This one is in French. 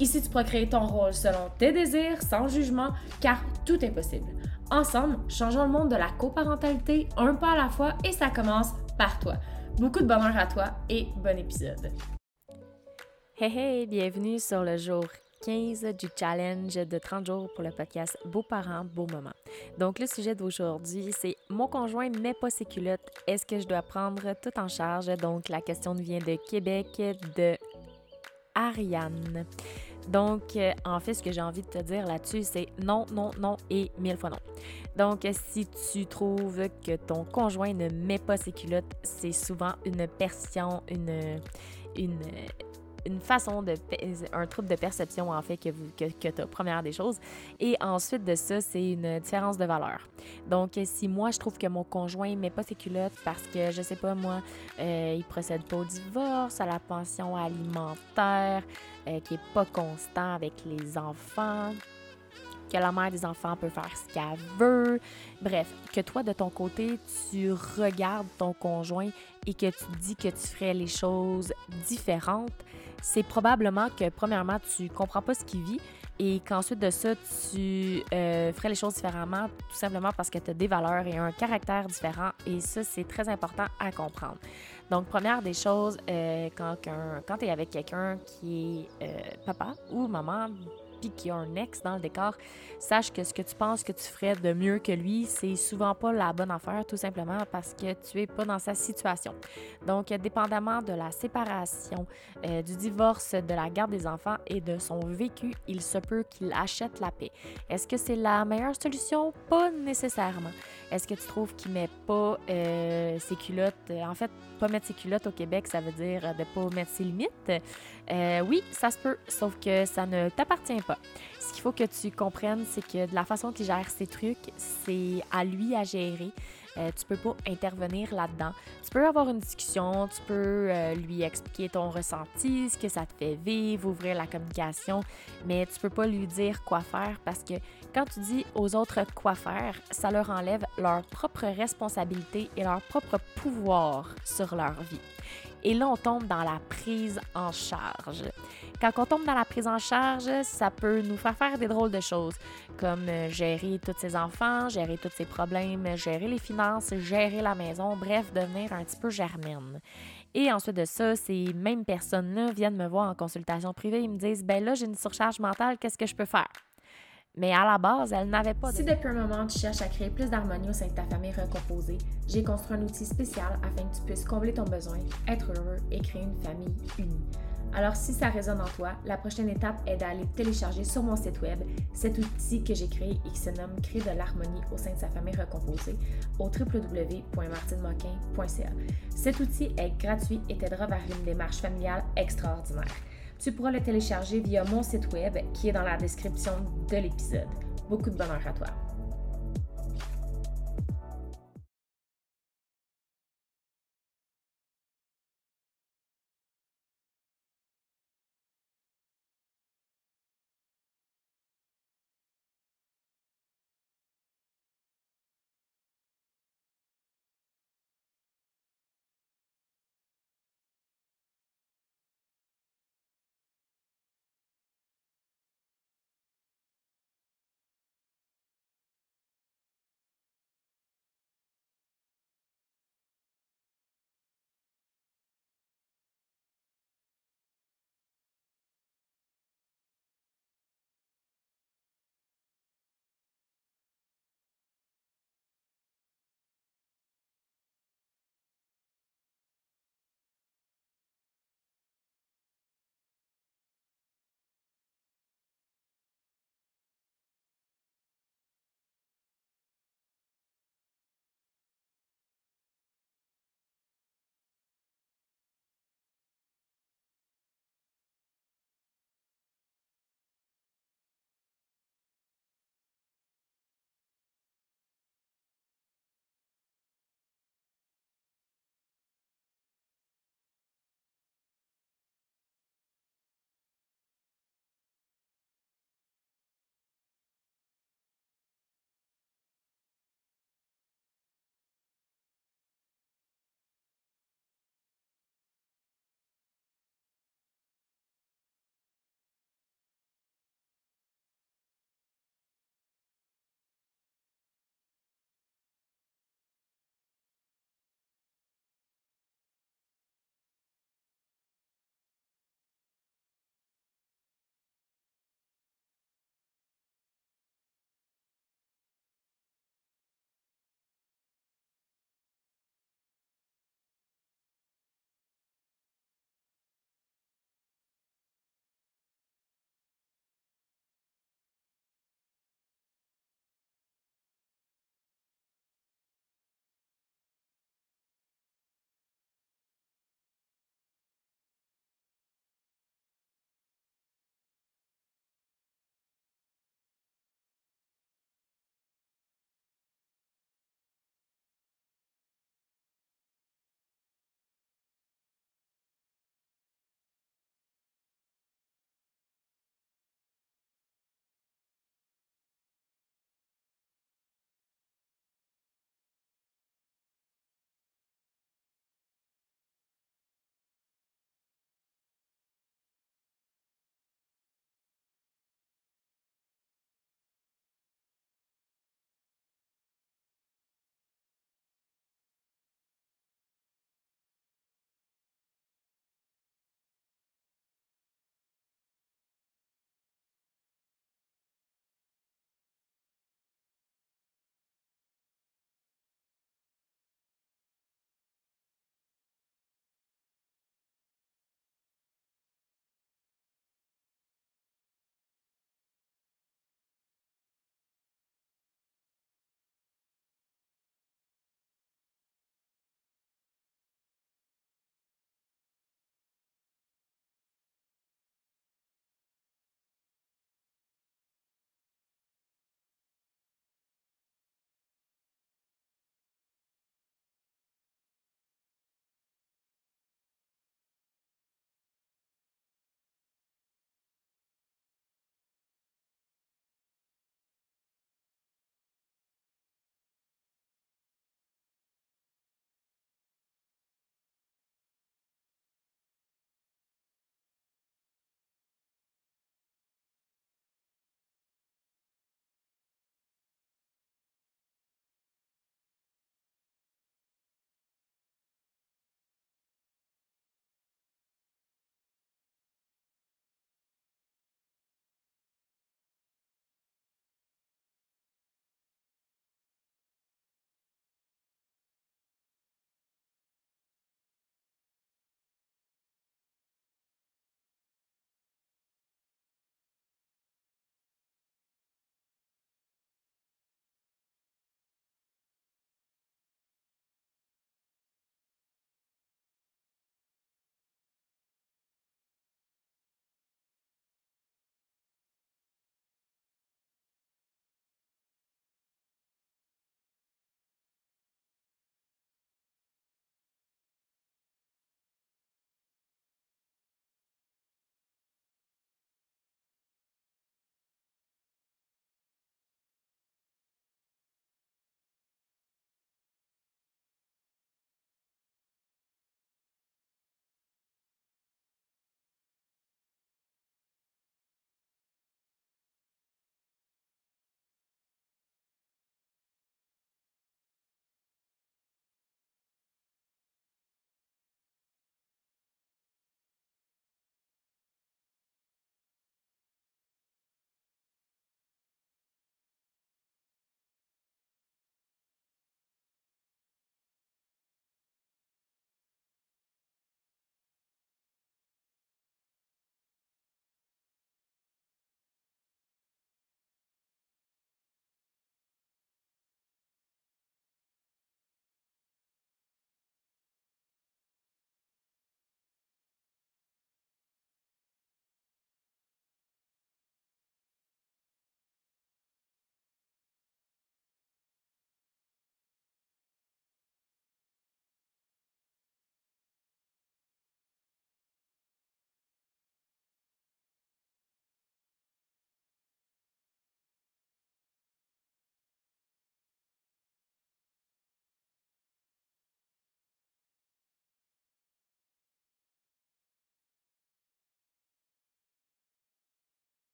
Ici, tu pourras créer ton rôle selon tes désirs, sans jugement, car tout est possible. Ensemble, changeons le monde de la coparentalité un pas à la fois et ça commence par toi. Beaucoup de bonheur à toi et bon épisode. Hey hey, bienvenue sur le jour 15 du challenge de 30 jours pour le podcast Beaux parents, beaux moments. Donc, le sujet d'aujourd'hui, c'est Mon conjoint met pas ses culottes. Est-ce que je dois prendre tout en charge? Donc, la question vient de Québec, de Ariane. Donc, euh, en fait, ce que j'ai envie de te dire là-dessus, c'est non, non, non et mille fois non. Donc, si tu trouves que ton conjoint ne met pas ses culottes, c'est souvent une une, une, une façon de un trouble de perception en fait que que, que tu as première des choses. Et ensuite de ça c'est une différence de valeur. Donc si moi je trouve que mon conjoint met pas ses culottes parce que je sais pas moi euh, il procède pas au divorce à la pension alimentaire euh, qui est pas constant avec les enfants que la mère des enfants peut faire ce qu'elle veut. Bref, que toi, de ton côté, tu regardes ton conjoint et que tu dis que tu ferais les choses différentes, c'est probablement que, premièrement, tu comprends pas ce qu'il vit et qu'ensuite de ça, tu euh, ferais les choses différemment, tout simplement parce que tu as des valeurs et un caractère différent. Et ça, c'est très important à comprendre. Donc, première des choses, euh, quand, quand tu es avec quelqu'un qui est euh, papa ou maman, puis qu'il a un ex dans le décor, sache que ce que tu penses que tu ferais de mieux que lui, c'est souvent pas la bonne affaire, tout simplement parce que tu es pas dans sa situation. Donc, dépendamment de la séparation, euh, du divorce, de la garde des enfants et de son vécu, il se peut qu'il achète la paix. Est-ce que c'est la meilleure solution? Pas nécessairement. Est-ce que tu trouves qu'il met pas euh, ses culottes? En fait, pas mettre ses culottes au Québec, ça veut dire de pas mettre ses limites? Euh, oui, ça se peut, sauf que ça ne t'appartient Ce qu'il faut que tu comprennes, c'est que de la façon qu'il gère ses trucs, c'est à lui à gérer. Euh, tu peux pas intervenir là-dedans. Tu peux avoir une discussion, tu peux euh, lui expliquer ton ressenti, ce que ça te fait vivre, ouvrir la communication, mais tu peux pas lui dire quoi faire parce que quand tu dis aux autres quoi faire, ça leur enlève leur propre responsabilité et leur propre pouvoir sur leur vie. Et là, on tombe dans la prise en charge. Quand on tombe dans la prise en charge, ça peut nous faire faire des drôles de choses, comme euh, gérer tous ses enfants, gérer tous ses problèmes, gérer les finances, gérer la maison, bref, devenir un petit peu germaine. Et ensuite de ça, ces mêmes personnes-là viennent me voir en consultation privée et me disent Ben là, j'ai une surcharge mentale, qu'est-ce que je peux faire? Mais à la base, elle n'avait pas de... Si depuis un moment tu cherches à créer plus d'harmonie au sein de ta famille recomposée, j'ai construit un outil spécial afin que tu puisses combler ton besoin, être heureux et créer une famille unie. Alors si ça résonne en toi, la prochaine étape est d'aller télécharger sur mon site web cet outil que j'ai créé et qui se nomme Créer de l'harmonie au sein de sa famille recomposée au www.martinemoquin.ca. Cet outil est gratuit et t'aidera vers une démarche familiale extraordinaire. Tu pourras le télécharger via mon site web qui est dans la description de l'épisode. Beaucoup de bonheur à toi.